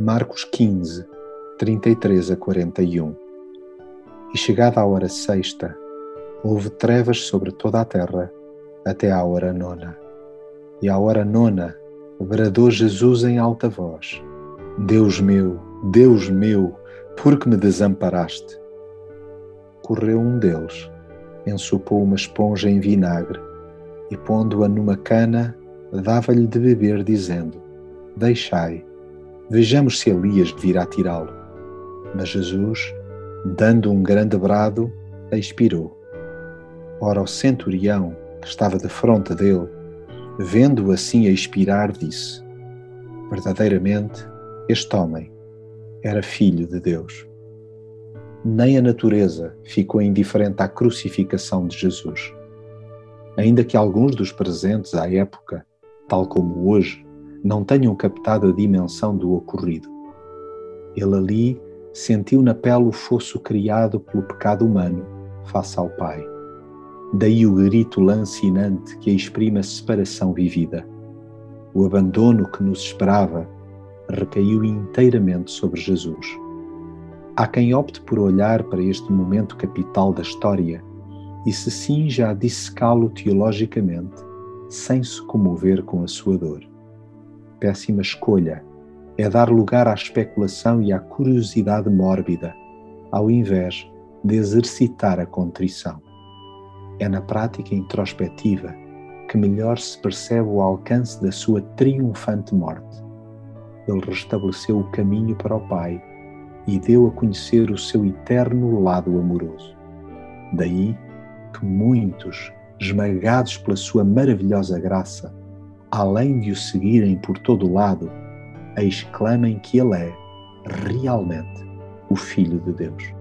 Marcos 15, 33 a 41 E chegada a hora sexta, houve trevas sobre toda a terra até à hora nona. E à hora nona, bradou Jesus em alta voz: Deus meu, Deus meu, por que me desamparaste? Correu um deles, ensopou uma esponja em vinagre e, pondo-a numa cana, dava-lhe de beber, dizendo: Deixai Vejamos se Elias virá tirá-lo. Mas Jesus, dando um grande brado, expirou. Ora, o centurião, que estava de fronte dele, vendo-o assim a expirar, disse: Verdadeiramente, este homem era filho de Deus. Nem a natureza ficou indiferente à crucificação de Jesus. Ainda que alguns dos presentes à época, tal como hoje, não tenham captado a dimensão do ocorrido. Ele ali sentiu na pele o fosso criado pelo pecado humano face ao Pai. Daí o grito lancinante que exprime a separação vivida. O abandono que nos esperava recaiu inteiramente sobre Jesus. Há quem opte por olhar para este momento capital da história e se cinja a dissecá-lo teologicamente, sem se comover com a sua dor péssima escolha é dar lugar à especulação e à curiosidade mórbida, ao invés de exercitar a contrição. É na prática introspectiva que melhor se percebe o alcance da sua triunfante morte. Ele restabeleceu o caminho para o Pai e deu a conhecer o seu eterno lado amoroso. Daí que muitos, esmagados pela sua maravilhosa graça, além de o seguirem por todo lado, exclamem que Ele é realmente o Filho de Deus.